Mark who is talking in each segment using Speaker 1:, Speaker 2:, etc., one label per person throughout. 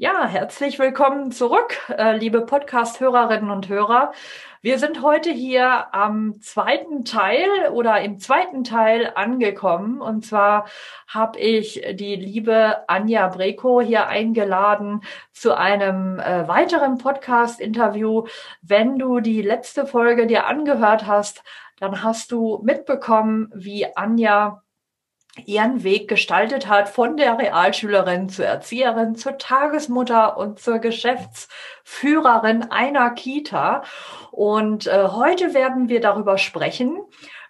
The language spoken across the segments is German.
Speaker 1: Ja, herzlich willkommen zurück, äh, liebe Podcast-Hörerinnen und Hörer. Wir sind heute hier am zweiten Teil oder im zweiten Teil angekommen. Und zwar habe ich die liebe Anja Breko hier eingeladen zu einem äh, weiteren Podcast-Interview. Wenn du die letzte Folge dir angehört hast, dann hast du mitbekommen, wie Anja ihren Weg gestaltet hat von der Realschülerin zur Erzieherin, zur Tagesmutter und zur Geschäftsführerin einer Kita. Und äh, heute werden wir darüber sprechen,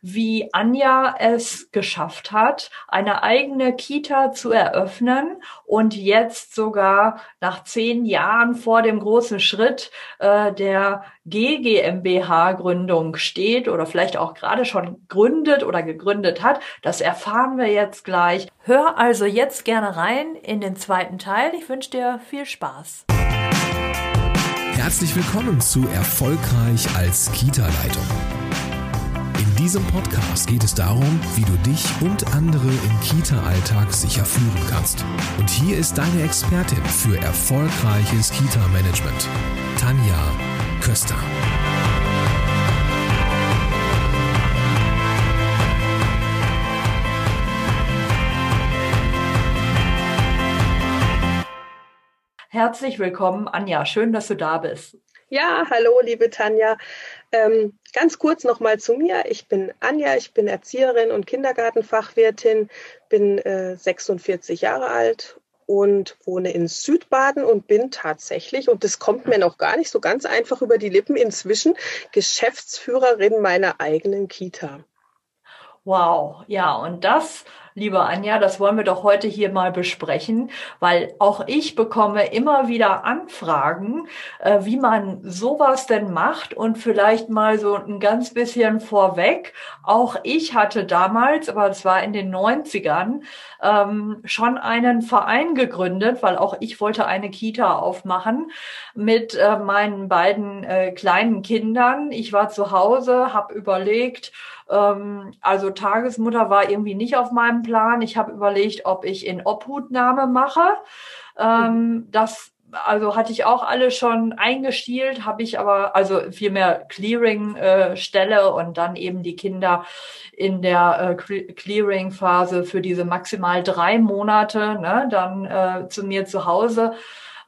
Speaker 1: wie Anja es geschafft hat, eine eigene Kita zu eröffnen und jetzt sogar nach zehn Jahren vor dem großen Schritt äh, der GGMBH-Gründung steht oder vielleicht auch gerade schon gründet oder gegründet hat. Das erfahren wir jetzt gleich. Hör also jetzt gerne rein in den zweiten Teil. Ich wünsche dir viel Spaß.
Speaker 2: Herzlich willkommen zu Erfolgreich als Kita-Leitung diesem Podcast geht es darum, wie du dich und andere im Kita-Alltag sicher führen kannst. Und hier ist deine Expertin für erfolgreiches Kita-Management, Tanja Köster.
Speaker 1: Herzlich willkommen, Anja. Schön, dass du da bist.
Speaker 3: Ja, hallo, liebe Tanja. Ähm, ganz kurz nochmal zu mir. Ich bin Anja, ich bin Erzieherin und Kindergartenfachwirtin, bin äh, 46 Jahre alt und wohne in Südbaden und bin tatsächlich, und das kommt mir noch gar nicht so ganz einfach über die Lippen, inzwischen Geschäftsführerin meiner eigenen Kita.
Speaker 1: Wow, ja, und das liebe Anja, das wollen wir doch heute hier mal besprechen, weil auch ich bekomme immer wieder Anfragen, äh, wie man sowas denn macht und vielleicht mal so ein ganz bisschen vorweg. Auch ich hatte damals, aber es war in den 90ern, ähm, schon einen Verein gegründet, weil auch ich wollte eine Kita aufmachen mit äh, meinen beiden äh, kleinen Kindern. Ich war zu Hause, habe überlegt, ähm, also Tagesmutter war irgendwie nicht auf meinem Plan. Ich habe überlegt, ob ich in Obhutnahme mache. Ähm, das also hatte ich auch alle schon eingestielt, habe ich aber also vielmehr Clearing-Stelle äh, und dann eben die Kinder in der äh, Clearing-Phase für diese maximal drei Monate, ne, dann äh, zu mir zu Hause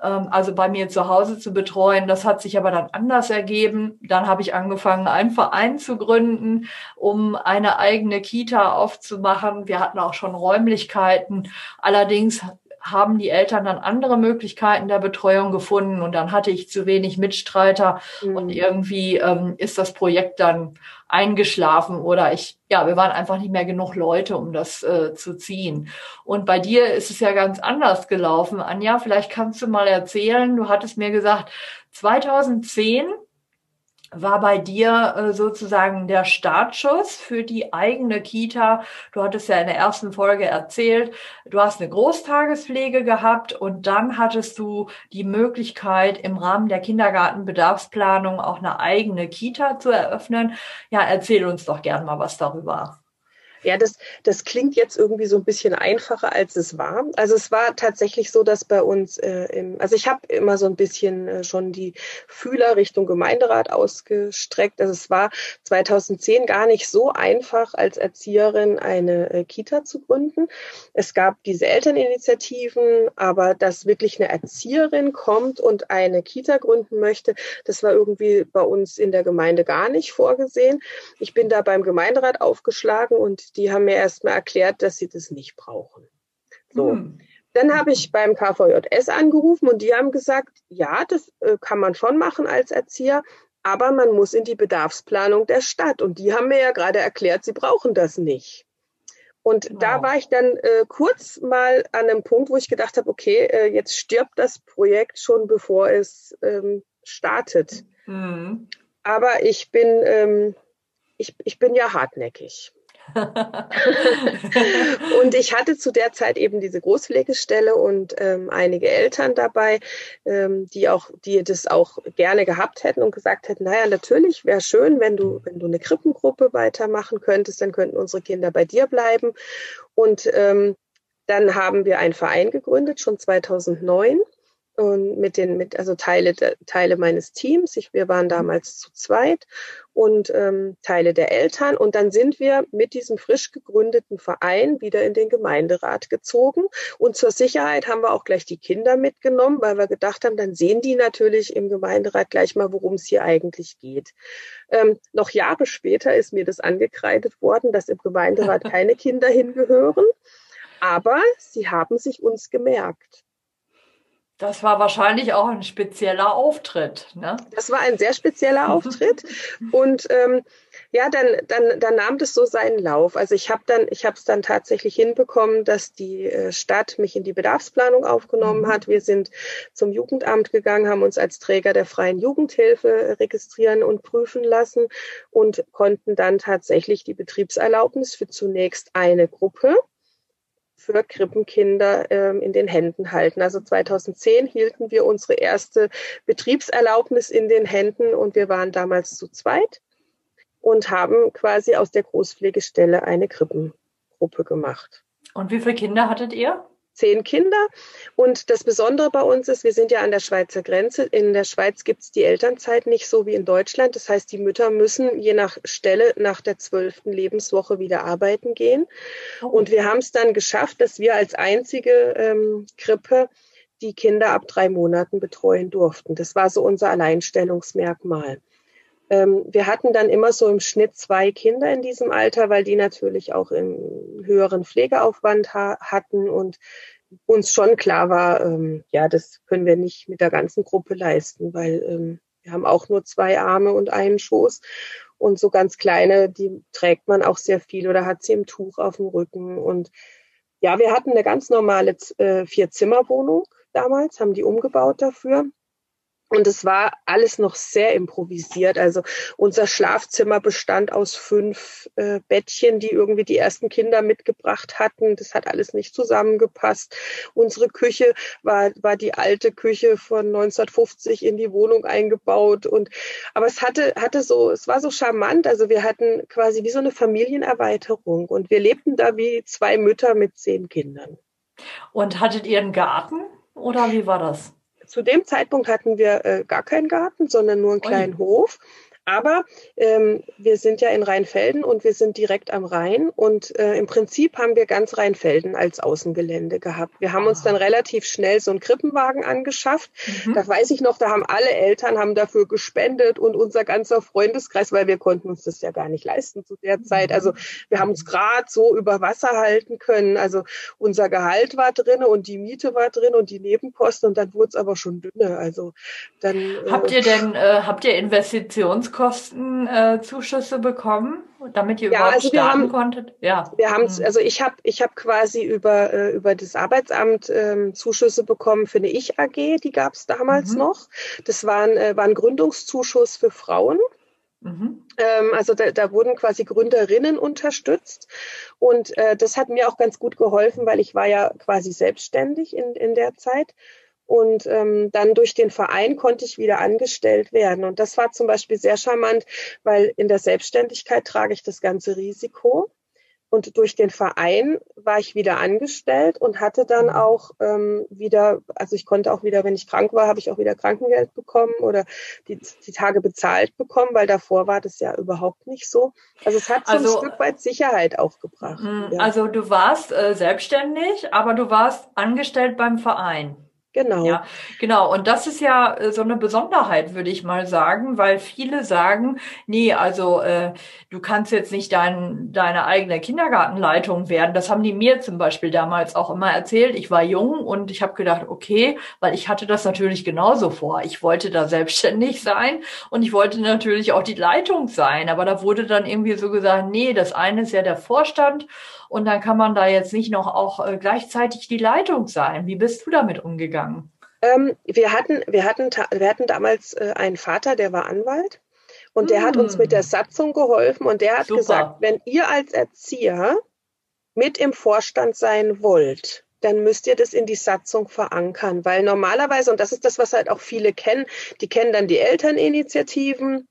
Speaker 1: also bei mir zu Hause zu betreuen. Das hat sich aber dann anders ergeben. Dann habe ich angefangen, einen Verein zu gründen, um eine eigene Kita aufzumachen. Wir hatten auch schon Räumlichkeiten. Allerdings haben die Eltern dann andere Möglichkeiten der Betreuung gefunden und dann hatte ich zu wenig Mitstreiter mhm. und irgendwie ähm, ist das Projekt dann eingeschlafen oder ich, ja, wir waren einfach nicht mehr genug Leute, um das äh, zu ziehen. Und bei dir ist es ja ganz anders gelaufen. Anja, vielleicht kannst du mal erzählen, du hattest mir gesagt, 2010 war bei dir äh, sozusagen der Startschuss für die eigene Kita. Du hattest ja in der ersten Folge erzählt, du hast eine Großtagespflege gehabt und dann hattest du die Möglichkeit, im Rahmen der Kindergartenbedarfsplanung auch eine eigene Kita zu eröffnen. Ja, erzähl uns doch gern mal was darüber.
Speaker 3: Ja, das, das klingt jetzt irgendwie so ein bisschen einfacher, als es war. Also es war tatsächlich so, dass bei uns, äh, im, also ich habe immer so ein bisschen äh, schon die Fühler Richtung Gemeinderat ausgestreckt. Also es war 2010 gar nicht so einfach, als Erzieherin eine äh, Kita zu gründen. Es gab diese Elterninitiativen, aber dass wirklich eine Erzieherin kommt und eine Kita gründen möchte, das war irgendwie bei uns in der Gemeinde gar nicht vorgesehen. Ich bin da beim Gemeinderat aufgeschlagen und die haben mir erstmal erklärt, dass sie das nicht brauchen. So. Hm. Dann habe ich beim KVJS angerufen und die haben gesagt, ja, das äh, kann man schon machen als Erzieher, aber man muss in die Bedarfsplanung der Stadt. Und die haben mir ja gerade erklärt, sie brauchen das nicht. Und wow. da war ich dann äh, kurz mal an einem Punkt, wo ich gedacht habe, okay, äh, jetzt stirbt das Projekt schon, bevor es ähm, startet. Mhm. Aber ich bin, ähm, ich, ich bin ja hartnäckig. und ich hatte zu der Zeit eben diese Großpflegestelle und ähm, einige Eltern dabei, ähm, die auch, die das auch gerne gehabt hätten und gesagt hätten, naja, natürlich wäre schön, wenn du, wenn du eine Krippengruppe weitermachen könntest, dann könnten unsere Kinder bei dir bleiben. Und ähm, dann haben wir einen Verein gegründet, schon 2009 und mit den, mit, also Teile, Teile meines Teams. Ich, wir waren damals zu zweit und ähm, Teile der Eltern. Und dann sind wir mit diesem frisch gegründeten Verein wieder in den Gemeinderat gezogen. Und zur Sicherheit haben wir auch gleich die Kinder mitgenommen, weil wir gedacht haben, dann sehen die natürlich im Gemeinderat gleich mal, worum es hier eigentlich geht. Ähm, noch Jahre später ist mir das angekreidet worden, dass im Gemeinderat keine Kinder hingehören. Aber sie haben sich uns gemerkt.
Speaker 1: Das war wahrscheinlich auch ein spezieller Auftritt. Ne?
Speaker 3: Das war ein sehr spezieller Auftritt. Und ähm, ja, dann, dann, dann nahm das so seinen Lauf. Also ich habe dann, ich habe es dann tatsächlich hinbekommen, dass die äh, Stadt mich in die Bedarfsplanung aufgenommen mhm. hat. Wir sind zum Jugendamt gegangen, haben uns als Träger der freien Jugendhilfe registrieren und prüfen lassen und konnten dann tatsächlich die Betriebserlaubnis für zunächst eine Gruppe für Krippenkinder ähm, in den Händen halten. Also 2010 hielten wir unsere erste Betriebserlaubnis in den Händen und wir waren damals zu zweit und haben quasi aus der Großpflegestelle eine Krippengruppe gemacht.
Speaker 1: Und wie viele Kinder hattet ihr?
Speaker 3: Zehn Kinder. Und das Besondere bei uns ist, wir sind ja an der Schweizer Grenze. In der Schweiz gibt es die Elternzeit nicht so wie in Deutschland. Das heißt, die Mütter müssen je nach Stelle nach der zwölften Lebenswoche wieder arbeiten gehen. Oh. Und wir haben es dann geschafft, dass wir als einzige ähm, Krippe die Kinder ab drei Monaten betreuen durften. Das war so unser Alleinstellungsmerkmal. Ähm, wir hatten dann immer so im Schnitt zwei Kinder in diesem Alter, weil die natürlich auch einen höheren Pflegeaufwand ha hatten und uns schon klar war, ähm, ja, das können wir nicht mit der ganzen Gruppe leisten, weil ähm, wir haben auch nur zwei Arme und einen Schoß. Und so ganz kleine, die trägt man auch sehr viel oder hat sie im Tuch auf dem Rücken. Und ja, wir hatten eine ganz normale äh, Vier-Zimmer-Wohnung damals, haben die umgebaut dafür. Und es war alles noch sehr improvisiert. Also unser Schlafzimmer bestand aus fünf äh, Bettchen, die irgendwie die ersten Kinder mitgebracht hatten. Das hat alles nicht zusammengepasst. Unsere Küche war, war die alte Küche von 1950 in die Wohnung eingebaut. Und, aber es hatte, hatte so, es war so charmant. Also wir hatten quasi wie so eine Familienerweiterung und wir lebten da wie zwei Mütter mit zehn Kindern.
Speaker 1: Und hattet ihr einen Garten oder wie war das?
Speaker 3: Zu dem Zeitpunkt hatten wir äh, gar keinen Garten, sondern nur einen kleinen Oi. Hof. Aber ähm, wir sind ja in Rheinfelden und wir sind direkt am Rhein und äh, im Prinzip haben wir ganz Rheinfelden als Außengelände gehabt. Wir haben uns dann relativ schnell so einen Krippenwagen angeschafft. Mhm. Da weiß ich noch, da haben alle Eltern haben dafür gespendet und unser ganzer Freundeskreis, weil wir konnten uns das ja gar nicht leisten zu der Zeit. Also wir haben uns gerade so über Wasser halten können. Also unser Gehalt war drin und die Miete war drin und die Nebenkosten und dann wurde es aber schon dünner. Also dann
Speaker 1: habt ihr denn äh, habt ihr Investitions Kostenzuschüsse äh, bekommen, damit ihr ja, überhaupt also starten haben, konntet?
Speaker 3: Ja, wir haben mhm. also ich habe ich habe quasi über äh, über das Arbeitsamt ähm, Zuschüsse bekommen für eine Ich AG, die gab es damals mhm. noch. Das waren äh, war ein Gründungszuschuss für Frauen. Mhm. Ähm, also da, da wurden quasi Gründerinnen unterstützt und äh, das hat mir auch ganz gut geholfen, weil ich war ja quasi selbstständig in, in der Zeit und ähm, dann durch den Verein konnte ich wieder angestellt werden. Und das war zum Beispiel sehr charmant, weil in der Selbstständigkeit trage ich das ganze Risiko. Und durch den Verein war ich wieder angestellt und hatte dann mhm. auch ähm, wieder, also ich konnte auch wieder, wenn ich krank war, habe ich auch wieder Krankengeld bekommen oder die, die Tage bezahlt bekommen, weil davor war das ja überhaupt nicht so. Also es hat so also, ein Stück weit Sicherheit auch gebracht.
Speaker 1: Mhm. Ja. Also du warst äh, selbstständig, aber du warst angestellt beim Verein.
Speaker 3: Genau.
Speaker 1: Ja, genau. Und das ist ja äh, so eine Besonderheit, würde ich mal sagen, weil viele sagen, nee, also äh, du kannst jetzt nicht dein, deine eigene Kindergartenleitung werden. Das haben die mir zum Beispiel damals auch immer erzählt. Ich war jung und ich habe gedacht, okay, weil ich hatte das natürlich genauso vor. Ich wollte da selbstständig sein und ich wollte natürlich auch die Leitung sein. Aber da wurde dann irgendwie so gesagt, nee, das eine ist ja der Vorstand und dann kann man da jetzt nicht noch auch äh, gleichzeitig die Leitung sein. Wie bist du damit umgegangen?
Speaker 3: Ähm, wir, hatten, wir, hatten, wir hatten damals äh, einen Vater, der war Anwalt. Und der hm. hat uns mit der hm. Satzung geholfen und der hat Super. gesagt, wenn ihr als Erzieher mit im Vorstand sein wollt, dann müsst ihr das in die Satzung verankern, weil normalerweise, und das ist das, was halt auch viele kennen, die kennen dann die Elterninitiativen,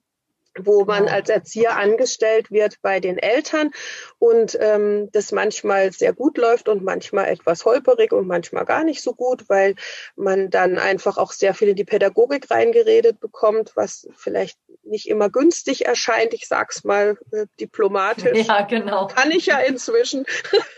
Speaker 3: wo man als Erzieher angestellt wird bei den Eltern und ähm, das manchmal sehr gut läuft und manchmal etwas holperig und manchmal gar nicht so gut, weil man dann einfach auch sehr viel in die Pädagogik reingeredet bekommt, was vielleicht nicht immer günstig erscheint. Ich sag's mal äh, diplomatisch.
Speaker 1: Ja, genau.
Speaker 3: Kann ich ja inzwischen.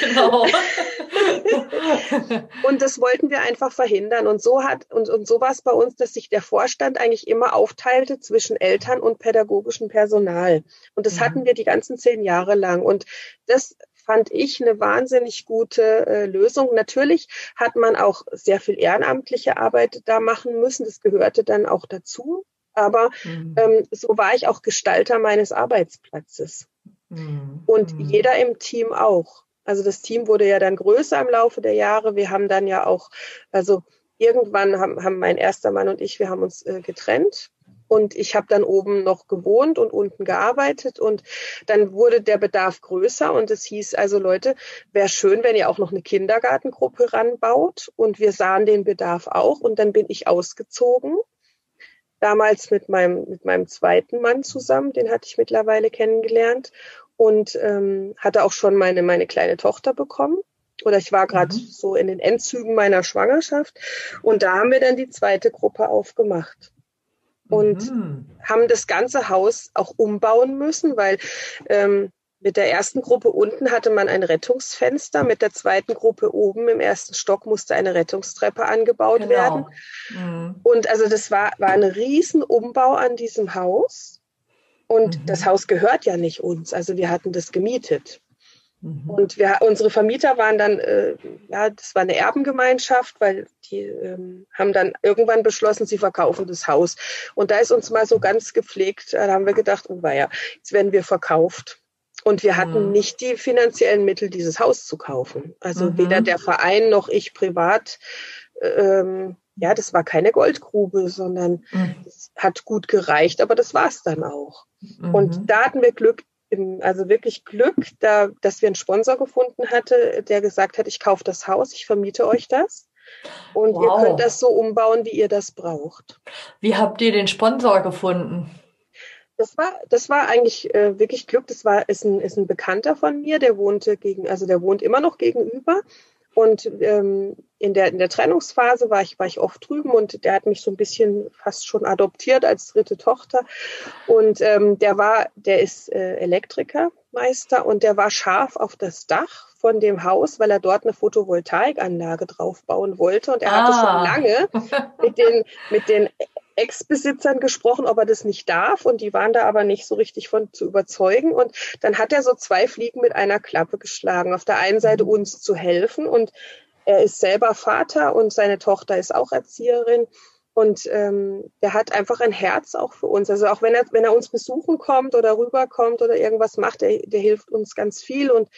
Speaker 3: genau. und das wollten wir einfach verhindern. Und so hat und, und so war es bei uns, dass sich der Vorstand eigentlich immer aufteilte zwischen Eltern und pädagogischem Personal. Und das mhm. hatten wir die ganzen zehn Jahre lang. Und das fand ich eine wahnsinnig gute äh, Lösung. Natürlich hat man auch sehr viel ehrenamtliche Arbeit da machen müssen. Das gehörte dann auch dazu. Aber mhm. ähm, so war ich auch Gestalter meines Arbeitsplatzes. Mhm. Und mhm. jeder im Team auch. Also das Team wurde ja dann größer im Laufe der Jahre. Wir haben dann ja auch, also irgendwann haben, haben mein erster Mann und ich, wir haben uns äh, getrennt. Und ich habe dann oben noch gewohnt und unten gearbeitet. Und dann wurde der Bedarf größer. Und es hieß also, Leute, wäre schön, wenn ihr auch noch eine Kindergartengruppe ranbaut. Und wir sahen den Bedarf auch. Und dann bin ich ausgezogen. Damals mit meinem, mit meinem zweiten Mann zusammen. Den hatte ich mittlerweile kennengelernt. Und ähm, hatte auch schon meine, meine kleine Tochter bekommen oder ich war gerade mhm. so in den Endzügen meiner Schwangerschaft und da haben wir dann die zweite Gruppe aufgemacht und mhm. haben das ganze Haus auch umbauen müssen, weil ähm, mit der ersten Gruppe unten hatte man ein Rettungsfenster, mit der zweiten Gruppe oben im ersten Stock musste eine Rettungstreppe angebaut genau. werden. Mhm. Und also das war, war ein Riesenumbau an diesem Haus. Und mhm. das Haus gehört ja nicht uns. Also wir hatten das gemietet. Mhm. Und wir, unsere Vermieter waren dann, äh, ja, das war eine Erbengemeinschaft, weil die ähm, haben dann irgendwann beschlossen, sie verkaufen das Haus. Und da ist uns mal so ganz gepflegt, da haben wir gedacht, oh ja, jetzt werden wir verkauft. Und wir hatten mhm. nicht die finanziellen Mittel, dieses Haus zu kaufen. Also mhm. weder der Verein noch ich privat. Ähm, ja, das war keine Goldgrube, sondern mhm. es hat gut gereicht, aber das war es dann auch. Und mhm. da hatten wir Glück, also wirklich Glück, da, dass wir einen Sponsor gefunden hatte, der gesagt hat, ich kaufe das Haus, ich vermiete euch das. Und wow. ihr könnt das so umbauen, wie ihr das braucht.
Speaker 1: Wie habt ihr den Sponsor gefunden?
Speaker 3: Das war, das war eigentlich äh, wirklich Glück. Das war, ist ein, ist ein Bekannter von mir, der wohnte gegen, also der wohnt immer noch gegenüber. Und ähm, in, der, in der Trennungsphase war ich, war ich oft drüben und der hat mich so ein bisschen fast schon adoptiert als dritte Tochter. Und ähm, der war, der ist äh, Elektrikermeister und der war scharf auf das Dach von dem Haus, weil er dort eine Photovoltaikanlage draufbauen wollte. Und er ah. hatte schon ah. lange mit den, mit den Ex-Besitzern gesprochen, ob er das nicht darf. Und die waren da aber nicht so richtig von zu überzeugen. Und dann hat er so zwei Fliegen mit einer Klappe geschlagen. Auf der einen Seite mhm. uns zu helfen und er ist selber Vater und seine Tochter ist auch Erzieherin. Und ähm, der hat einfach ein Herz auch für uns. Also auch wenn er, wenn er uns besuchen kommt oder rüberkommt oder irgendwas macht, der, der hilft uns ganz viel. Und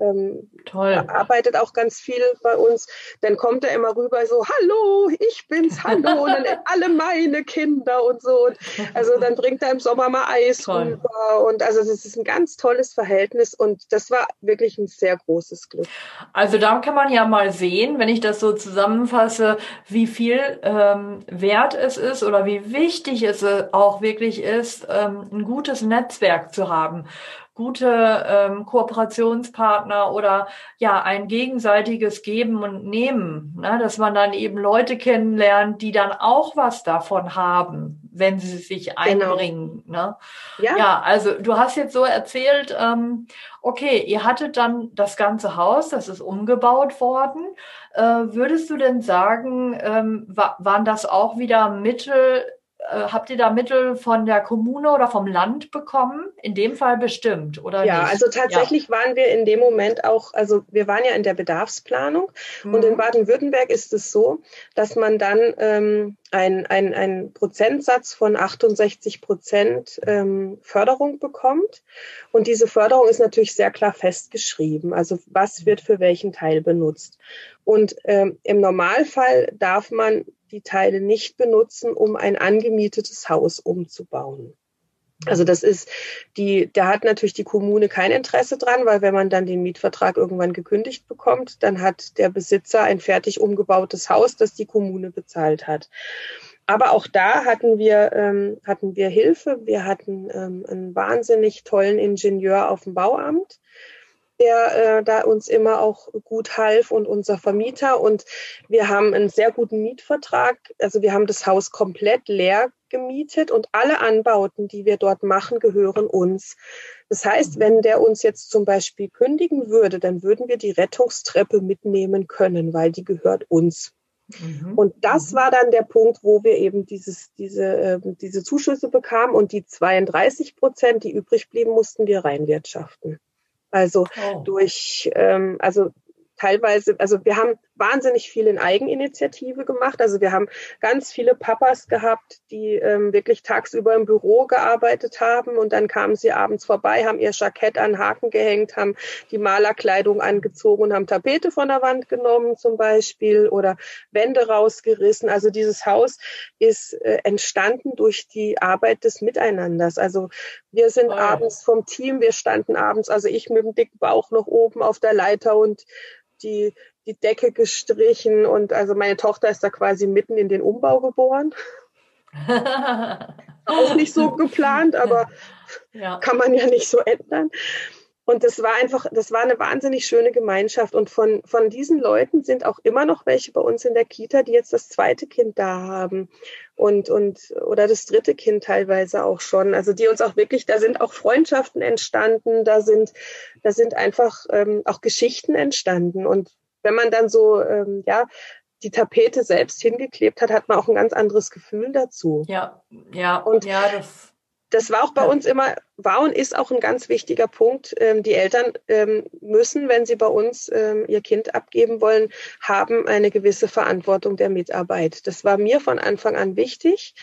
Speaker 3: ähm, Toll. arbeitet auch ganz viel bei uns. Dann kommt er immer rüber so, hallo, ich bin's, hallo, und dann alle meine Kinder und so. Und also dann bringt er im Sommer mal Eis Toll. rüber. Und also das ist ein ganz tolles Verhältnis und das war wirklich ein sehr großes Glück.
Speaker 1: Also da kann man ja mal sehen, wenn ich das so zusammenfasse, wie viel ähm, wert es ist oder wie wichtig es auch wirklich ist, ähm, ein gutes Netzwerk zu haben gute ähm, Kooperationspartner oder ja ein gegenseitiges Geben und Nehmen, ne? dass man dann eben Leute kennenlernt, die dann auch was davon haben, wenn sie sich genau. einbringen. Genau. Ne? Ja. ja, also du hast jetzt so erzählt, ähm, okay, ihr hattet dann das ganze Haus, das ist umgebaut worden. Äh, würdest du denn sagen, ähm, wa waren das auch wieder Mittel äh, habt ihr da Mittel von der Kommune oder vom Land bekommen? In dem Fall bestimmt, oder?
Speaker 3: Ja,
Speaker 1: nicht?
Speaker 3: also tatsächlich ja. waren wir in dem Moment auch, also wir waren ja in der Bedarfsplanung mhm. und in mhm. Baden-Württemberg ist es so, dass man dann ähm, ein, ein, ein Prozentsatz von 68 Prozent ähm, Förderung bekommt. Und diese Förderung ist natürlich sehr klar festgeschrieben. Also was wird für welchen Teil benutzt. Und ähm, im Normalfall darf man die Teile nicht benutzen, um ein angemietetes Haus umzubauen. Also das ist die, da hat natürlich die Kommune kein Interesse dran, weil wenn man dann den Mietvertrag irgendwann gekündigt bekommt, dann hat der Besitzer ein fertig umgebautes Haus, das die Kommune bezahlt hat. Aber auch da hatten wir, ähm, hatten wir Hilfe. Wir hatten ähm, einen wahnsinnig tollen Ingenieur auf dem Bauamt, der äh, da uns immer auch gut half und unser Vermieter. Und wir haben einen sehr guten Mietvertrag. Also wir haben das Haus komplett leer gemietet und alle Anbauten, die wir dort machen, gehören uns. Das heißt, wenn der uns jetzt zum Beispiel kündigen würde, dann würden wir die Rettungstreppe mitnehmen können, weil die gehört uns. Mhm. Und das mhm. war dann der Punkt, wo wir eben dieses, diese, äh, diese Zuschüsse bekamen und die 32 Prozent, die übrig blieben, mussten wir reinwirtschaften. Also oh. durch, ähm, also teilweise, also wir haben wahnsinnig viel in Eigeninitiative gemacht. Also wir haben ganz viele Papas gehabt, die ähm, wirklich tagsüber im Büro gearbeitet haben und dann kamen sie abends vorbei, haben ihr Jackett an Haken gehängt, haben die Malerkleidung angezogen und haben Tapete von der Wand genommen zum Beispiel oder Wände rausgerissen. Also dieses Haus ist äh, entstanden durch die Arbeit des Miteinanders. Also wir sind oh. abends vom Team, wir standen abends, also ich mit dem dicken Bauch noch oben auf der Leiter und die, die Decke gestrichen und also meine Tochter ist da quasi mitten in den Umbau geboren. Auch nicht so geplant, aber ja. kann man ja nicht so ändern. Und das war einfach, das war eine wahnsinnig schöne Gemeinschaft. Und von, von diesen Leuten sind auch immer noch welche bei uns in der Kita, die jetzt das zweite Kind da haben. Und, und, oder das dritte Kind teilweise auch schon. Also die uns auch wirklich, da sind auch Freundschaften entstanden, da sind, da sind einfach ähm, auch Geschichten entstanden. Und wenn man dann so, ähm, ja, die Tapete selbst hingeklebt hat, hat man auch ein ganz anderes Gefühl dazu.
Speaker 1: Ja, ja, und ja, das
Speaker 3: das war auch bei uns immer, war und ist auch ein ganz wichtiger Punkt. Ähm, die Eltern ähm, müssen, wenn sie bei uns ähm, ihr Kind abgeben wollen, haben eine gewisse Verantwortung der Mitarbeit. Das war mir von Anfang an wichtig.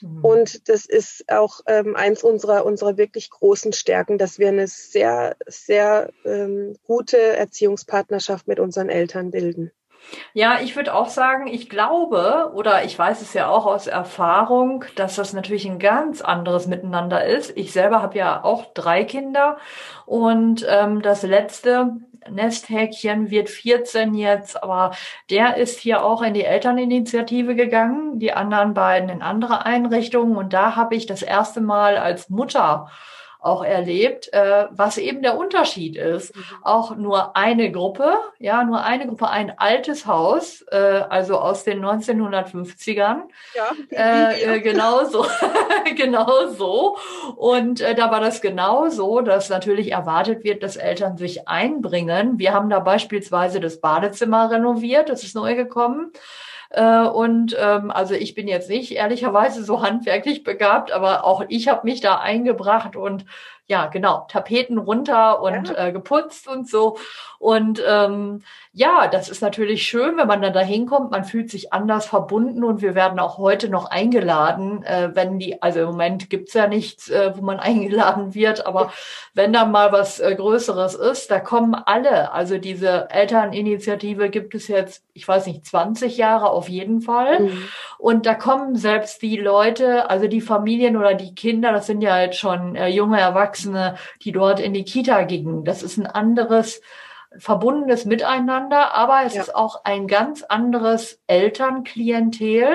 Speaker 3: Mhm. Und das ist auch ähm, eins unserer, unserer wirklich großen Stärken, dass wir eine sehr, sehr ähm, gute Erziehungspartnerschaft mit unseren Eltern bilden.
Speaker 1: Ja, ich würde auch sagen, ich glaube oder ich weiß es ja auch aus Erfahrung, dass das natürlich ein ganz anderes Miteinander ist. Ich selber habe ja auch drei Kinder und ähm, das letzte Nesthäkchen wird 14 jetzt, aber der ist hier auch in die Elterninitiative gegangen, die anderen beiden in andere Einrichtungen. Und da habe ich das erste Mal als Mutter auch erlebt, äh, was eben der Unterschied ist. Mhm. Auch nur eine Gruppe, ja, nur eine Gruppe, ein altes Haus, äh, also aus den 1950ern. Ja, äh, äh, genau so, genau so. Und äh, da war das genau so, dass natürlich erwartet wird, dass Eltern sich einbringen. Wir haben da beispielsweise das Badezimmer renoviert, das ist neu gekommen. Äh, und ähm, also ich bin jetzt nicht ehrlicherweise so handwerklich begabt, aber auch ich habe mich da eingebracht und ja, genau, Tapeten runter und ja. äh, geputzt und so. Und ähm, ja, das ist natürlich schön, wenn man dann da hinkommt. Man fühlt sich anders verbunden und wir werden auch heute noch eingeladen, äh, wenn die, also im Moment gibt's ja nichts, äh, wo man eingeladen wird, aber wenn da mal was äh, Größeres ist, da kommen alle. Also diese Elterninitiative gibt es jetzt, ich weiß nicht, 20 Jahre auf jeden Fall. Mhm. Und da kommen selbst die Leute, also die Familien oder die Kinder, das sind ja jetzt schon äh, junge Erwachsene, Erwachsene, die dort in die Kita gingen. Das ist ein anderes verbundenes Miteinander, aber es ja. ist auch ein ganz anderes Elternklientel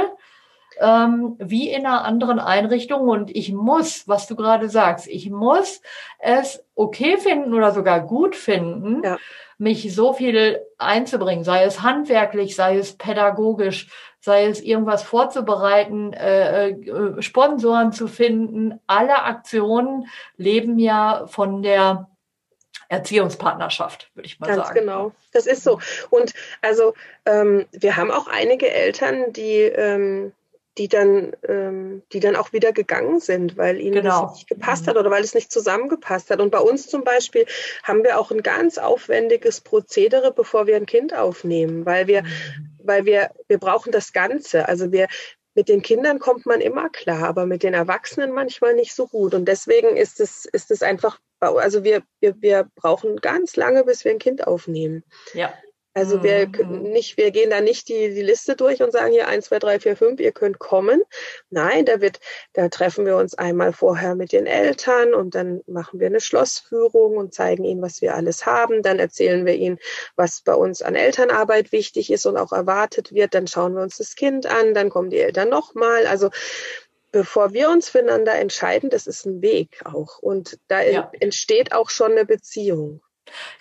Speaker 1: ähm, wie in einer anderen Einrichtung. Und ich muss, was du gerade sagst, ich muss es okay finden oder sogar gut finden, ja. mich so viel einzubringen, sei es handwerklich, sei es pädagogisch, sei es irgendwas vorzubereiten, äh, äh, Sponsoren zu finden. Alle Aktionen leben ja von der Erziehungspartnerschaft, würde ich mal
Speaker 3: Ganz
Speaker 1: sagen.
Speaker 3: Ganz genau, das ist so. Und also ähm, wir haben auch einige Eltern, die ähm, die dann, ähm, die dann auch wieder gegangen sind, weil ihnen genau. das nicht gepasst hat oder weil es nicht zusammengepasst hat. Und bei uns zum Beispiel haben wir auch ein ganz aufwendiges Prozedere, bevor wir ein Kind aufnehmen, weil wir, mhm. Weil wir, wir brauchen das Ganze. Also wir, mit den Kindern kommt man immer klar, aber mit den Erwachsenen manchmal nicht so gut. Und deswegen ist es, ist es einfach, also wir, wir, wir brauchen ganz lange, bis wir ein Kind aufnehmen.
Speaker 1: Ja.
Speaker 3: Also wir mhm. nicht, wir gehen da nicht die, die Liste durch und sagen hier eins, zwei, drei, vier, fünf, ihr könnt kommen. Nein, da wird, da treffen wir uns einmal vorher mit den Eltern und dann machen wir eine Schlossführung und zeigen ihnen, was wir alles haben. Dann erzählen wir ihnen, was bei uns an Elternarbeit wichtig ist und auch erwartet wird. Dann schauen wir uns das Kind an, dann kommen die Eltern nochmal. Also bevor wir uns füreinander entscheiden, das ist ein Weg auch. Und da ja. entsteht auch schon eine Beziehung.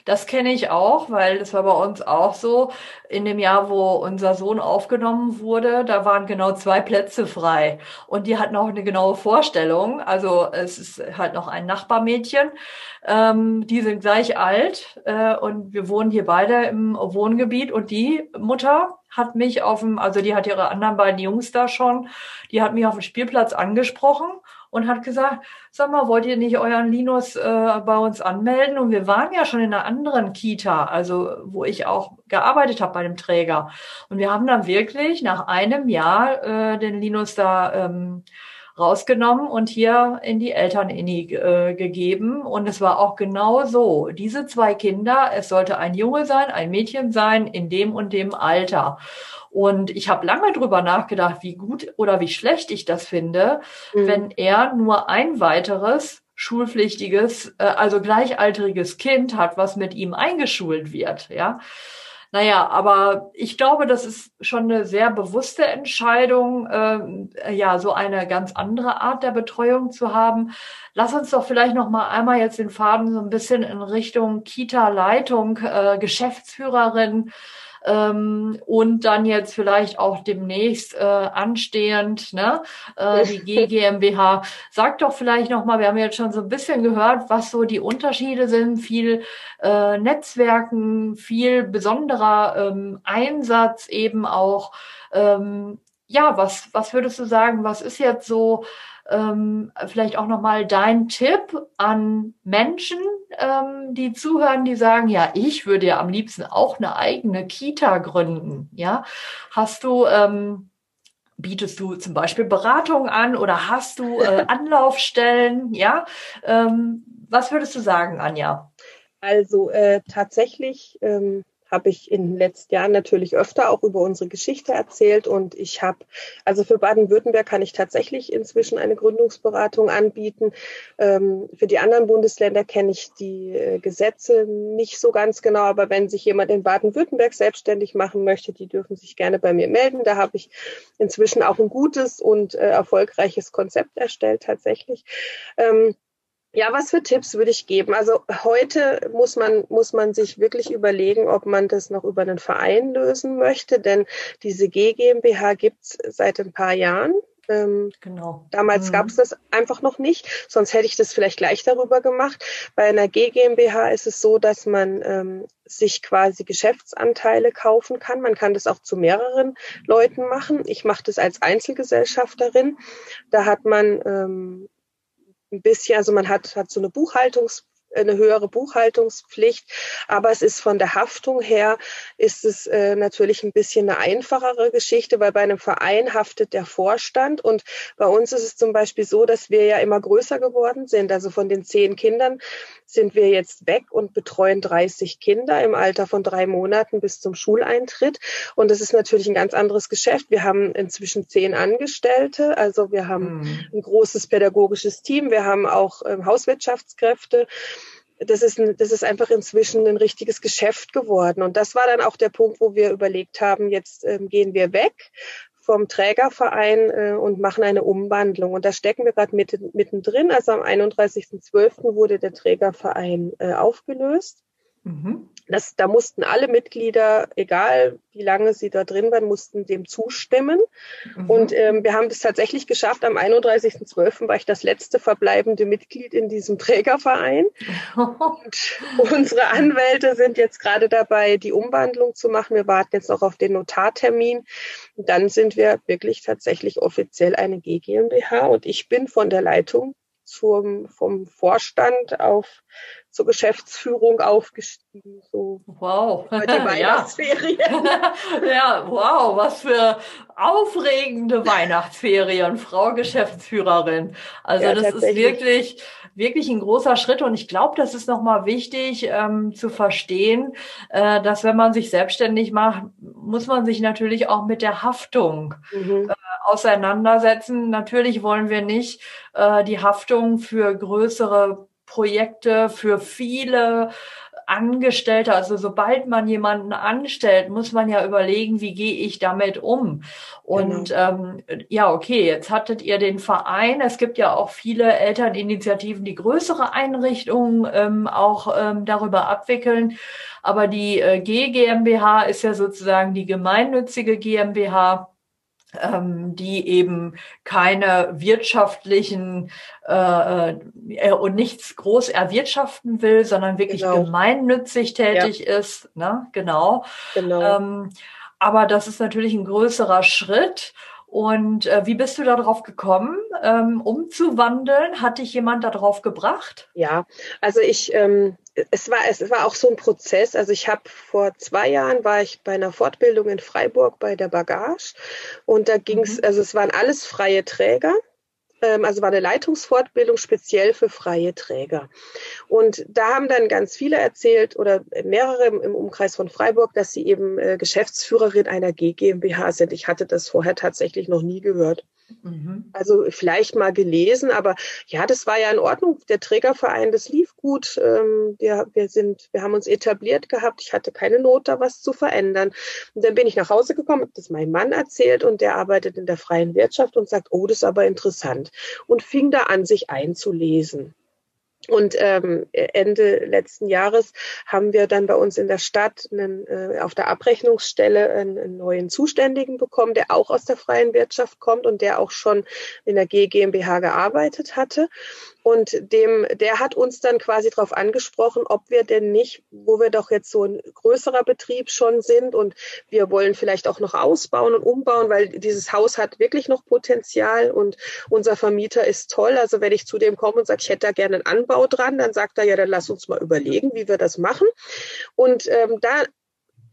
Speaker 1: Das kenne ich auch, weil das war bei uns auch so. In dem Jahr, wo unser Sohn aufgenommen wurde, da waren genau zwei Plätze frei. Und die hatten auch eine genaue Vorstellung. Also es ist halt noch ein Nachbarmädchen. Ähm, die sind gleich alt äh, und wir wohnen hier beide im Wohngebiet. Und die Mutter hat mich auf dem, also die hat ihre anderen beiden Jungs da schon, die hat mich auf dem Spielplatz angesprochen und hat gesagt, sag mal, wollt ihr nicht euren Linus äh, bei uns anmelden? Und wir waren ja schon in einer anderen Kita, also wo ich auch gearbeitet habe bei dem Träger. Und wir haben dann wirklich nach einem Jahr äh, den Linus da ähm, rausgenommen und hier in die Elternini äh, gegeben. Und es war auch genau so. Diese zwei Kinder, es sollte ein Junge sein, ein Mädchen sein, in dem und dem Alter. Und ich habe lange drüber nachgedacht, wie gut oder wie schlecht ich das finde, mhm. wenn er nur ein weiteres schulpflichtiges, äh, also gleichaltriges Kind hat, was mit ihm eingeschult wird, ja. Naja, aber ich glaube, das ist schon eine sehr bewusste Entscheidung, äh, ja, so eine ganz andere Art der Betreuung zu haben. Lass uns doch vielleicht noch mal einmal jetzt den Faden so ein bisschen in Richtung Kita-Leitung, äh, Geschäftsführerin ähm, und dann jetzt vielleicht auch demnächst äh, anstehend ne, äh, die GGMBH. Sag doch vielleicht noch mal, wir haben jetzt schon so ein bisschen gehört, was so die Unterschiede sind, viel äh, Netzwerken, viel besonderer ähm, Einsatz eben auch. Ähm, ja, was, was würdest du sagen, was ist jetzt so ähm, vielleicht auch nochmal dein Tipp an Menschen, ähm, die zuhören, die sagen, ja, ich würde ja am liebsten auch eine eigene Kita gründen. Ja, hast du ähm, bietest du zum Beispiel Beratung an oder hast du äh, Anlaufstellen? Ja, ähm, was würdest du sagen, Anja?
Speaker 3: Also äh, tatsächlich ähm, habe ich in den letzten Jahren natürlich öfter auch über unsere Geschichte erzählt und ich habe, also für Baden-Württemberg kann ich tatsächlich inzwischen eine Gründungsberatung anbieten. Ähm, für die anderen Bundesländer kenne ich die äh, Gesetze nicht so ganz genau, aber wenn sich jemand in Baden-Württemberg selbstständig machen möchte, die dürfen sich gerne bei mir melden. Da habe ich inzwischen auch ein gutes und äh, erfolgreiches Konzept erstellt tatsächlich. Ähm, ja, was für Tipps würde ich geben? Also heute muss man, muss man sich wirklich überlegen, ob man das noch über einen Verein lösen möchte, denn diese G GmbH gibt's seit ein paar Jahren. Ähm, genau. Damals mhm. gab es das einfach noch nicht, sonst hätte ich das vielleicht gleich darüber gemacht. Bei einer GmbH ist es so, dass man ähm, sich quasi Geschäftsanteile kaufen kann. Man kann das auch zu mehreren Leuten machen. Ich mache das als Einzelgesellschafterin. Da hat man ähm, ein bisschen, also man hat, hat so eine Buchhaltungs eine höhere Buchhaltungspflicht. Aber es ist von der Haftung her, ist es äh, natürlich ein bisschen eine einfachere Geschichte, weil bei einem Verein haftet der Vorstand. Und bei uns ist es zum Beispiel so, dass wir ja immer größer geworden sind. Also von den zehn Kindern sind wir jetzt weg und betreuen 30 Kinder im Alter von drei Monaten bis zum Schuleintritt. Und das ist natürlich ein ganz anderes Geschäft. Wir haben inzwischen zehn Angestellte. Also wir haben mhm. ein großes pädagogisches Team. Wir haben auch ähm, Hauswirtschaftskräfte das ist, ein, das ist einfach inzwischen ein richtiges Geschäft geworden. Und das war dann auch der Punkt, wo wir überlegt haben, jetzt ähm, gehen wir weg vom Trägerverein äh, und machen eine Umwandlung. Und da stecken wir gerade mitten, mittendrin. Also am 31.12. wurde der Trägerverein äh, aufgelöst. Mhm. Das, da mussten alle Mitglieder, egal wie lange sie da drin waren, mussten dem zustimmen. Mhm. Und ähm, wir haben es tatsächlich geschafft. Am 31.12. war ich das letzte verbleibende Mitglied in diesem Trägerverein. Und unsere Anwälte sind jetzt gerade dabei, die Umwandlung zu machen. Wir warten jetzt noch auf den Notartermin. Und dann sind wir wirklich tatsächlich offiziell eine G GmbH. Und ich bin von der Leitung zum, vom Vorstand auf zur Geschäftsführung aufgestiegen. So
Speaker 1: wow. Die Weihnachtsferien. ja, wow, was für aufregende Weihnachtsferien, Frau Geschäftsführerin. Also ja, das ist wirklich wirklich ein großer Schritt und ich glaube, das ist nochmal wichtig ähm, zu verstehen, äh, dass wenn man sich selbstständig macht, muss man sich natürlich auch mit der Haftung mhm. äh, auseinandersetzen. Natürlich wollen wir nicht äh, die Haftung für größere Projekte, für viele Angestellte, also sobald man jemanden anstellt, muss man ja überlegen, wie gehe ich damit um. Und genau. ähm, ja, okay, jetzt hattet ihr den Verein. Es gibt ja auch viele Elterninitiativen, die größere Einrichtungen ähm, auch ähm, darüber abwickeln. Aber die äh, G GmbH ist ja sozusagen die gemeinnützige GmbH die eben keine wirtschaftlichen äh, äh, und nichts groß erwirtschaften will, sondern wirklich genau. gemeinnützig tätig ja. ist. Ne? Genau. genau. Ähm, aber das ist natürlich ein größerer Schritt. Und äh, wie bist du darauf gekommen, ähm, umzuwandeln? Hat dich jemand darauf gebracht?
Speaker 3: Ja, also ich, ähm, es war es war auch so ein Prozess. Also ich habe vor zwei Jahren war ich bei einer Fortbildung in Freiburg bei der Bagage und da ging es, mhm. also es waren alles freie Träger ähm, also war eine Leitungsfortbildung speziell für freie Träger. Und da haben dann ganz viele erzählt oder mehrere im Umkreis von Freiburg, dass sie eben äh, Geschäftsführerin einer GmbH sind. Ich hatte das vorher tatsächlich noch nie gehört. Mhm. Also vielleicht mal gelesen, aber ja, das war ja in Ordnung. Der Trägerverein, das lief gut. Ähm, wir, wir, sind, wir haben uns etabliert gehabt. Ich hatte keine Not, da was zu verändern. Und dann bin ich nach Hause gekommen, habe das meinem Mann erzählt und der arbeitet in der freien Wirtschaft und sagt, oh, das ist aber interessant. Und fing da an, sich einzulesen. Und ähm, Ende letzten Jahres haben wir dann bei uns in der Stadt einen, äh, auf der Abrechnungsstelle einen, einen, neuen Zuständigen bekommen, der auch aus der freien Wirtschaft kommt und der auch schon in der G GmbH gearbeitet hatte. Und dem, der hat uns dann quasi darauf angesprochen, ob wir denn nicht, wo wir doch jetzt so ein größerer Betrieb schon sind und wir wollen vielleicht auch noch ausbauen und umbauen, weil dieses Haus hat wirklich noch Potenzial und unser Vermieter ist toll. Also wenn ich zu dem komme und sage, ich hätte da gerne einen Anbau dran, dann sagt er, ja, dann lass uns mal überlegen, wie wir das machen. Und ähm, da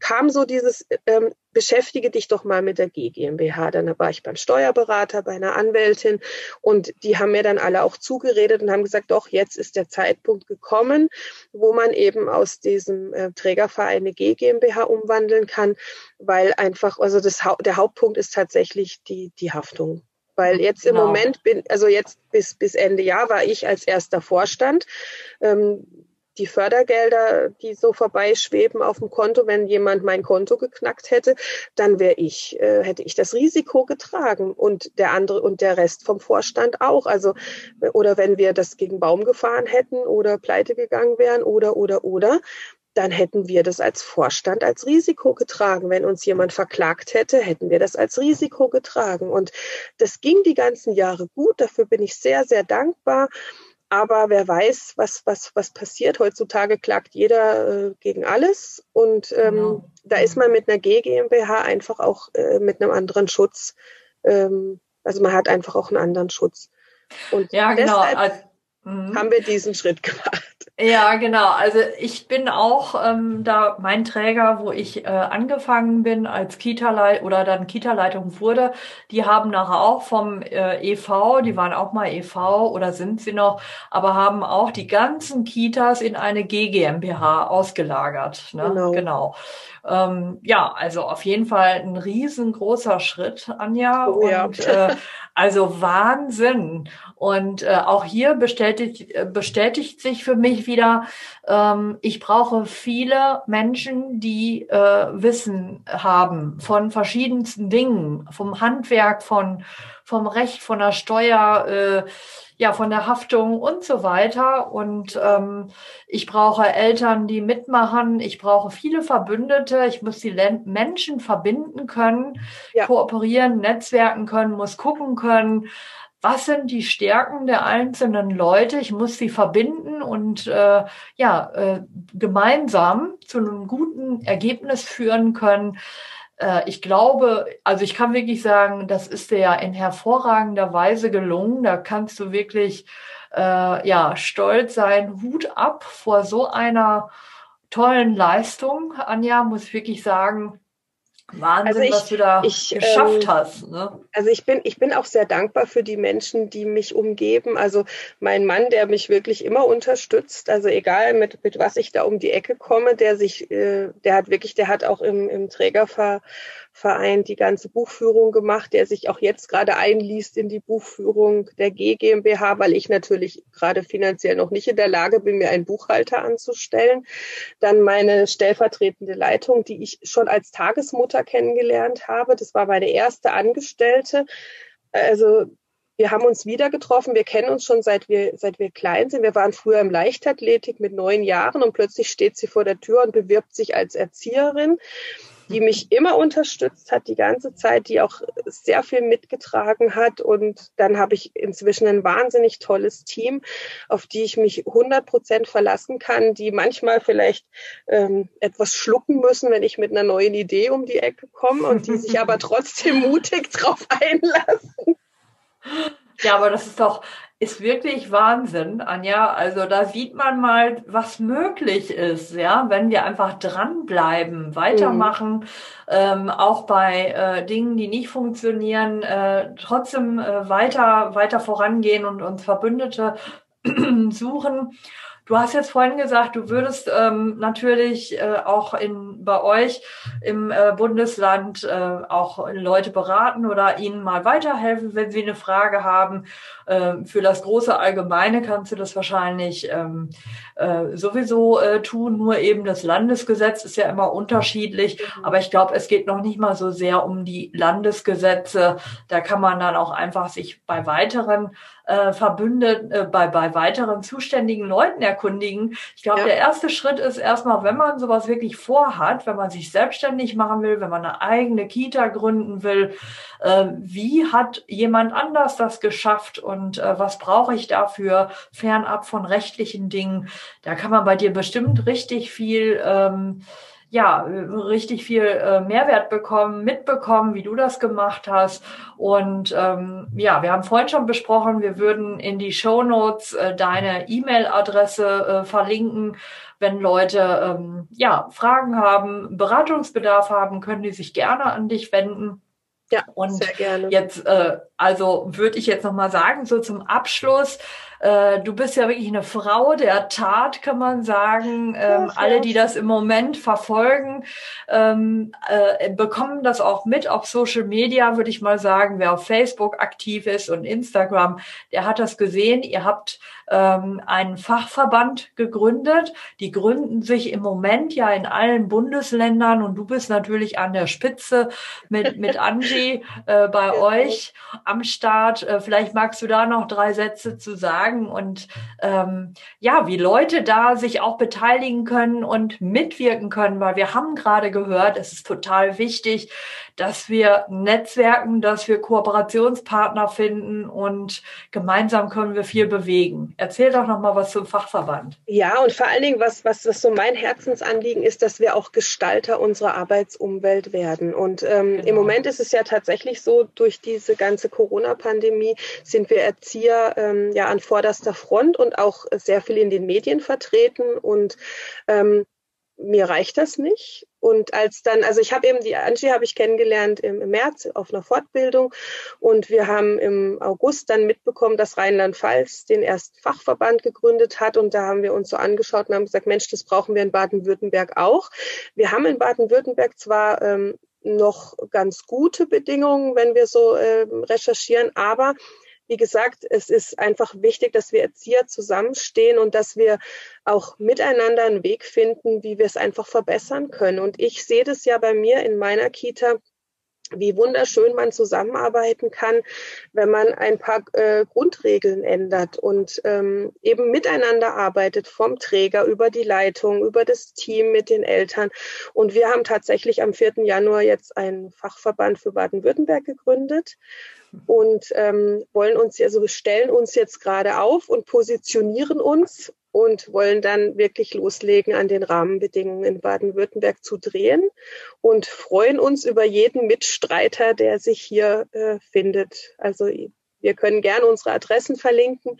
Speaker 3: kam so dieses, ähm, beschäftige dich doch mal mit der GmbH. Dann war ich beim Steuerberater, bei einer Anwältin und die haben mir dann alle auch zugeredet und haben gesagt, doch, jetzt ist der Zeitpunkt gekommen, wo man eben aus diesem äh, Trägerverein eine G GmbH umwandeln kann, weil einfach, also das, der Hauptpunkt ist tatsächlich die, die Haftung. Weil jetzt im genau. Moment bin, also jetzt bis, bis Ende Jahr war ich als erster Vorstand. Ähm, die Fördergelder, die so vorbeischweben auf dem Konto, wenn jemand mein Konto geknackt hätte, dann wäre ich, äh, hätte ich das Risiko getragen und der andere und der Rest vom Vorstand auch. Also oder wenn wir das gegen Baum gefahren hätten oder pleite gegangen wären oder oder oder, dann hätten wir das als Vorstand als Risiko getragen. Wenn uns jemand verklagt hätte, hätten wir das als Risiko getragen. Und das ging die ganzen Jahre gut. Dafür bin ich sehr, sehr dankbar. Aber wer weiß, was, was, was passiert. Heutzutage klagt jeder äh, gegen alles. Und ähm, genau. da ist man mit einer G GmbH einfach auch äh, mit einem anderen Schutz. Ähm, also man hat einfach auch einen anderen Schutz. Und ja, genau. deshalb also, haben wir diesen Schritt gemacht.
Speaker 1: Ja, genau. Also ich bin auch ähm, da mein Träger, wo ich äh, angefangen bin als Kita-Leitung oder dann Kita-Leitung wurde, die haben nachher auch vom äh, EV, die waren auch mal EV oder sind sie noch, aber haben auch die ganzen Kitas in eine GGMBH ausgelagert. Ne? Genau. genau. Ähm, ja, also auf jeden Fall ein riesengroßer Schritt, Anja. Oh, ja. Und äh, also Wahnsinn. Und äh, auch hier bestätigt, äh, bestätigt sich für mich wieder, ähm, ich brauche viele Menschen, die äh, Wissen haben von verschiedensten Dingen, vom Handwerk, von, vom Recht, von der Steuer, äh, ja, von der Haftung und so weiter. Und ähm, ich brauche Eltern, die mitmachen. Ich brauche viele Verbündete. Ich muss die Menschen verbinden können, ja. kooperieren, netzwerken können, muss gucken können. Was sind die Stärken der einzelnen Leute? Ich muss sie verbinden und äh, ja äh, gemeinsam zu einem guten Ergebnis führen können ich glaube, also ich kann wirklich sagen, das ist dir ja in hervorragender Weise gelungen. Da kannst du wirklich äh, ja stolz sein. Hut ab vor so einer tollen Leistung. Anja muss wirklich sagen, Wahnsinn, also ich, was du da ich, geschafft ähm, hast. Ne?
Speaker 3: Also ich bin, ich bin auch sehr dankbar für die Menschen, die mich umgeben. Also mein Mann, der mich wirklich immer unterstützt. Also egal mit, mit was ich da um die Ecke komme, der sich, äh, der hat wirklich, der hat auch im, im Trägerverein die ganze Buchführung gemacht, der sich auch jetzt gerade einliest in die Buchführung der G GmbH, weil ich natürlich gerade finanziell noch nicht in der Lage bin, mir einen Buchhalter anzustellen. Dann meine stellvertretende Leitung, die ich schon als Tagesmutter kennengelernt habe. Das war meine erste Angestellte. Also wir haben uns wieder getroffen. Wir kennen uns schon seit wir, seit wir klein sind. Wir waren früher im Leichtathletik mit neun Jahren und plötzlich steht sie vor der Tür und bewirbt sich als Erzieherin die mich immer unterstützt hat, die ganze Zeit, die auch sehr viel mitgetragen hat. Und dann habe ich inzwischen ein wahnsinnig tolles Team, auf die ich mich 100 Prozent verlassen kann, die manchmal vielleicht ähm, etwas schlucken müssen, wenn ich mit einer neuen Idee um die Ecke komme und die sich aber trotzdem mutig drauf einlassen.
Speaker 1: Ja, aber das ist doch, ist wirklich Wahnsinn, Anja. Also da sieht man mal, was möglich ist, ja, wenn wir einfach dranbleiben, weitermachen, mhm. ähm, auch bei äh, Dingen, die nicht funktionieren, äh, trotzdem äh, weiter, weiter vorangehen und uns Verbündete suchen. Du hast jetzt vorhin gesagt, du würdest ähm, natürlich äh, auch in, bei euch im äh, Bundesland äh, auch Leute beraten oder ihnen mal weiterhelfen, wenn sie eine Frage haben. Ähm, für das große Allgemeine kannst du das wahrscheinlich ähm, äh, sowieso äh, tun. Nur eben das Landesgesetz ist ja immer unterschiedlich. Mhm. Aber ich glaube, es geht noch nicht mal so sehr um die Landesgesetze. Da kann man dann auch einfach sich bei weiteren äh, verbündet, äh, bei, bei weiteren zuständigen Leuten erkundigen. Ich glaube, ja. der erste Schritt ist erstmal, wenn man sowas wirklich vorhat, wenn man sich selbstständig machen will, wenn man eine eigene Kita gründen will, äh, wie hat jemand anders das geschafft und äh, was brauche ich dafür, fernab von rechtlichen Dingen. Da kann man bei dir bestimmt richtig viel ähm, ja, richtig viel äh, Mehrwert bekommen, mitbekommen, wie du das gemacht hast. Und ähm, ja, wir haben vorhin schon besprochen, wir würden in die Show Notes äh, deine E-Mail-Adresse äh, verlinken. Wenn Leute ähm, ja Fragen haben, Beratungsbedarf haben, können die sich gerne an dich wenden. Ja, und sehr gerne. Jetzt, äh, also würde ich jetzt noch mal sagen, so zum Abschluss, äh, du bist ja wirklich eine Frau der Tat, kann man sagen. Ähm, ja, alle, die das im Moment verfolgen, ähm, äh, bekommen das auch mit auf Social Media, würde ich mal sagen. Wer auf Facebook aktiv ist und Instagram, der hat das gesehen. Ihr habt ähm, einen Fachverband gegründet. Die gründen sich im Moment ja in allen Bundesländern und du bist natürlich an der Spitze mit, mit Angie äh, bei ja. euch am Start. Äh, vielleicht magst du da noch drei Sätze zu sagen und ähm, ja, wie Leute da sich auch beteiligen können und mitwirken können, weil wir haben gerade gehört, es ist total wichtig, dass wir netzwerken, dass wir Kooperationspartner finden und gemeinsam können wir viel bewegen. Erzähl doch noch mal was zum Fachverband.
Speaker 3: Ja, und vor allen Dingen, was, was, was so mein Herzensanliegen ist, dass wir auch Gestalter unserer Arbeitsumwelt werden. Und ähm, genau. im Moment ist es ja tatsächlich so, durch diese ganze Corona-Pandemie sind wir Erzieher ähm, ja an vorderster Front und auch sehr viel in den Medien vertreten. Und ähm, mir reicht das nicht. Und als dann, also ich habe eben die Angie habe ich kennengelernt im, März auf einer Fortbildung und wir haben im August dann mitbekommen, dass Rheinland-Pfalz den ersten Fachverband gegründet hat und da haben wir uns so angeschaut und haben gesagt, Mensch, das brauchen wir in Baden-Württemberg auch. Wir haben in Baden-Württemberg zwar ähm, noch ganz gute Bedingungen, wenn wir so äh, recherchieren, aber wie gesagt, es ist einfach wichtig, dass wir Erzieher zusammenstehen und dass wir auch miteinander einen Weg finden, wie wir es einfach verbessern können. Und ich sehe das ja bei mir in meiner Kita wie wunderschön man zusammenarbeiten kann, wenn man ein paar äh, Grundregeln ändert und ähm, eben miteinander arbeitet, vom Träger über die Leitung, über das Team mit den Eltern. Und wir haben tatsächlich am 4. Januar jetzt einen Fachverband für Baden-Württemberg gegründet und ähm, wollen uns, also stellen uns jetzt gerade auf und positionieren uns und wollen dann wirklich loslegen, an den Rahmenbedingungen in Baden-Württemberg zu drehen und freuen uns über jeden Mitstreiter, der sich hier äh, findet. Also wir können gerne unsere Adressen verlinken.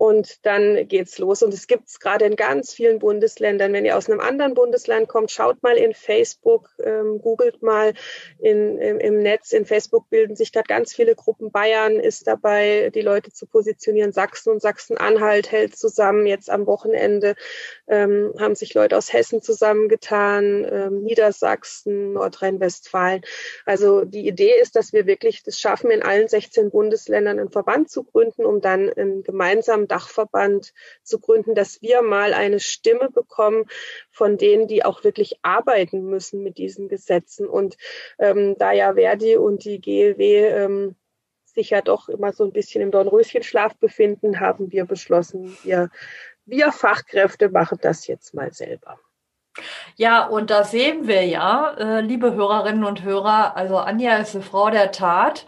Speaker 3: Und dann geht's los. Und es gibt's gerade in ganz vielen Bundesländern. Wenn ihr aus einem anderen Bundesland kommt, schaut mal in Facebook, ähm, googelt mal in, im, im Netz. In Facebook bilden sich gerade ganz viele Gruppen. Bayern ist dabei, die Leute zu positionieren. Sachsen und Sachsen-Anhalt hält zusammen. Jetzt am Wochenende ähm, haben sich Leute aus Hessen zusammengetan, ähm, Niedersachsen, Nordrhein-Westfalen. Also die Idee ist, dass wir wirklich das schaffen, in allen 16 Bundesländern einen Verband zu gründen, um dann einen gemeinsamen Dachverband zu gründen, dass wir mal eine Stimme bekommen von denen, die auch wirklich arbeiten müssen mit diesen Gesetzen. Und ähm, da ja Verdi und die GLW ähm, sich ja doch immer so ein bisschen im Dornröschenschlaf befinden, haben wir beschlossen, wir, wir Fachkräfte machen das jetzt mal selber.
Speaker 1: Ja, und da sehen wir ja, äh, liebe Hörerinnen und Hörer, also Anja ist eine Frau der Tat.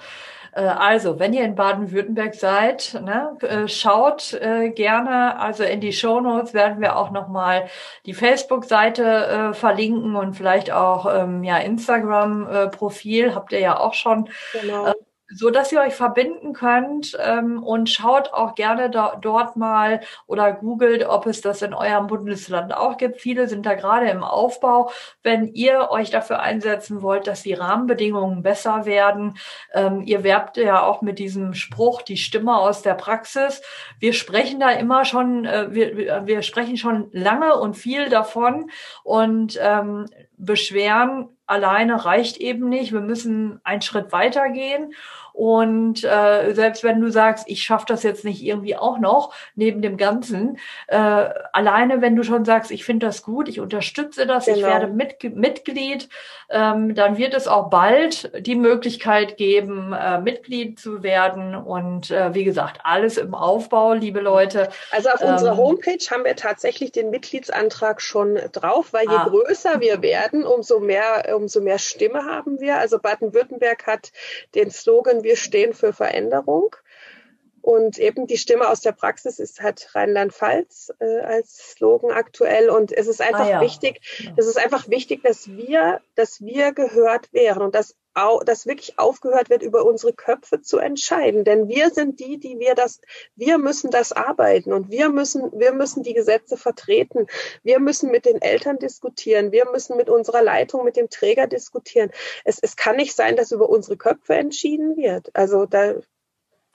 Speaker 1: Äh, also, wenn ihr in Baden-Württemberg seid, ne, äh, schaut äh, gerne, also in die Shownotes werden wir auch nochmal die Facebook-Seite verlinken und vielleicht auch ähm, ja Instagram-Profil, habt ihr ja auch schon. Genau. So dass ihr euch verbinden könnt ähm, und schaut auch gerne da, dort mal oder googelt, ob es das in eurem Bundesland auch gibt. Viele sind da gerade im Aufbau. Wenn ihr euch dafür einsetzen wollt, dass die Rahmenbedingungen besser werden, ähm, ihr werbt ja auch mit diesem Spruch die Stimme aus der Praxis. Wir sprechen da immer schon, äh, wir, wir sprechen schon lange und viel davon und ähm, beschweren alleine reicht eben nicht. Wir müssen einen Schritt weitergehen. Und äh, selbst wenn du sagst, ich schaffe das jetzt nicht irgendwie auch noch neben dem Ganzen, äh, alleine wenn du schon sagst, ich finde das gut, ich unterstütze das, genau. ich werde mit, Mitglied, ähm, dann wird es auch bald die Möglichkeit geben, äh, Mitglied zu werden. Und äh, wie gesagt, alles im Aufbau, liebe Leute.
Speaker 3: Also auf ähm, unserer Homepage haben wir tatsächlich den Mitgliedsantrag schon drauf, weil je ah. größer wir werden, umso mehr, umso mehr Stimme haben wir. Also Baden-Württemberg hat den Slogan wir stehen für Veränderung. Und eben die Stimme aus der Praxis ist halt Rheinland-Pfalz äh, als Slogan aktuell. Und es ist einfach ah, ja. wichtig, es ist einfach wichtig, dass wir, dass wir gehört werden und dass, au, dass wirklich aufgehört wird, über unsere Köpfe zu entscheiden. Denn wir sind die, die wir das, wir müssen das arbeiten und wir müssen, wir müssen die Gesetze vertreten. Wir müssen mit den Eltern diskutieren. Wir müssen mit unserer Leitung, mit dem Träger diskutieren. Es, es kann nicht sein, dass über unsere Köpfe entschieden wird. Also da,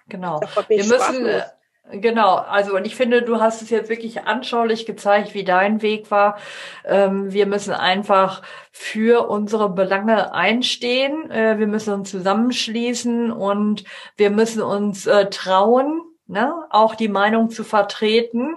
Speaker 1: Genau. Wir müssen, äh, Genau, also und ich finde, du hast es jetzt wirklich anschaulich gezeigt, wie dein Weg war. Ähm, wir müssen einfach für unsere Belange einstehen, äh, wir müssen uns zusammenschließen und wir müssen uns äh, trauen, ne, auch die Meinung zu vertreten.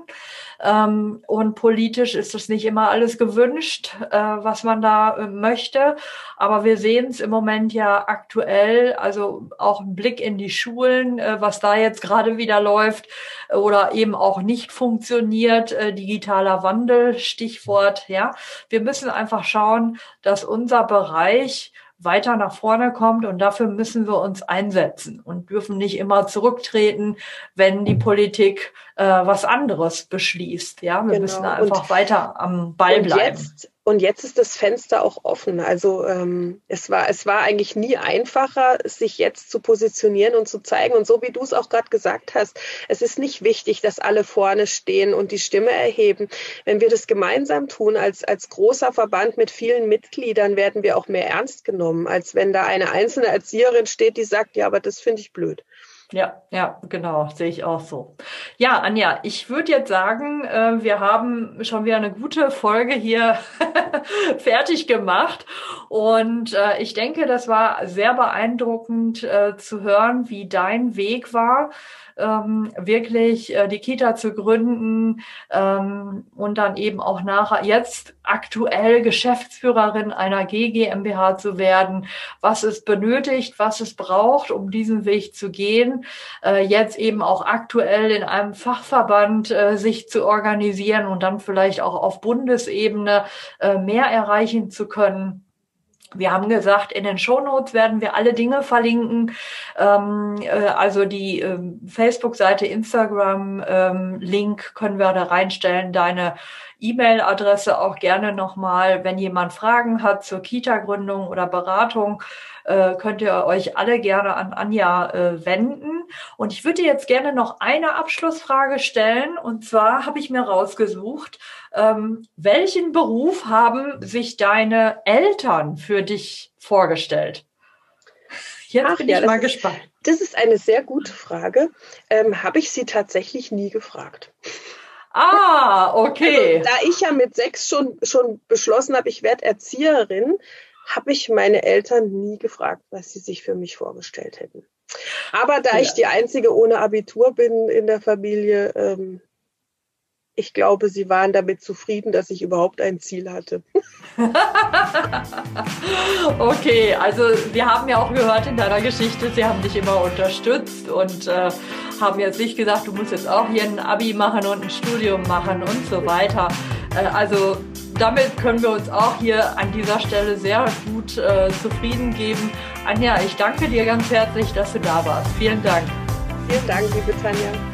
Speaker 1: Ähm, und politisch ist es nicht immer alles gewünscht, äh, was man da äh, möchte. Aber wir sehen es im Moment ja aktuell, also auch ein Blick in die Schulen, äh, was da jetzt gerade wieder läuft oder eben auch nicht funktioniert. Äh, digitaler Wandel, Stichwort, ja. Wir müssen einfach schauen, dass unser Bereich weiter nach vorne kommt und dafür müssen wir uns einsetzen und dürfen nicht immer zurücktreten, wenn die Politik äh, was anderes beschließt. Ja, wir genau. müssen einfach und, weiter am Ball bleiben.
Speaker 3: Jetzt, und jetzt ist das Fenster auch offen. Also ähm, es war es war eigentlich nie einfacher, sich jetzt zu positionieren und zu zeigen. Und so wie du es auch gerade gesagt hast, es ist nicht wichtig, dass alle vorne stehen und die Stimme erheben. Wenn wir das gemeinsam tun als als großer Verband mit vielen Mitgliedern, werden wir auch mehr ernst genommen, als wenn da eine einzelne Erzieherin steht, die sagt, ja, aber das finde ich blöd.
Speaker 1: Ja, ja, genau, sehe ich auch so. Ja, Anja, ich würde jetzt sagen, äh, wir haben schon wieder eine gute Folge hier fertig gemacht. Und äh, ich denke, das war sehr beeindruckend äh, zu hören, wie dein Weg war ähm, wirklich äh, die Kita zu gründen ähm, und dann eben auch nachher jetzt aktuell Geschäftsführerin einer GGMBH zu werden, was es benötigt, was es braucht, um diesen Weg zu gehen, äh, jetzt eben auch aktuell in einem Fachverband äh, sich zu organisieren und dann vielleicht auch auf Bundesebene äh, mehr erreichen zu können. Wir haben gesagt, in den Shownotes werden wir alle Dinge verlinken. Ähm, äh, also die ähm, Facebook-Seite, Instagram, ähm, können wir da reinstellen. Deine E-Mail-Adresse auch gerne nochmal. Wenn jemand Fragen hat zur Kita-Gründung oder Beratung, äh, könnt ihr euch alle gerne an Anja äh, wenden. Und ich würde jetzt gerne noch eine Abschlussfrage stellen. Und zwar habe ich mir rausgesucht, ähm, welchen Beruf haben sich deine Eltern für dich vorgestellt?
Speaker 3: Jetzt Ach, bin ja, ich mal gespannt. Das ist eine sehr gute Frage. Ähm, habe ich sie tatsächlich nie gefragt.
Speaker 1: Ah, okay.
Speaker 3: Also, da ich ja mit sechs schon, schon beschlossen habe, ich werde Erzieherin, habe ich meine Eltern nie gefragt, was sie sich für mich vorgestellt hätten. Aber da ja. ich die einzige ohne Abitur bin in der Familie, ähm, ich glaube, sie waren damit zufrieden, dass ich überhaupt ein Ziel hatte.
Speaker 1: okay, also wir haben ja auch gehört in deiner Geschichte, sie haben dich immer unterstützt und äh, haben jetzt nicht gesagt, du musst jetzt auch hier ein Abi machen und ein Studium machen und so weiter. Äh, also damit können wir uns auch hier an dieser Stelle sehr gut äh, zufrieden geben. Anja, ich danke dir ganz herzlich, dass du da warst. Vielen Dank.
Speaker 3: Vielen Dank, liebe Tanja.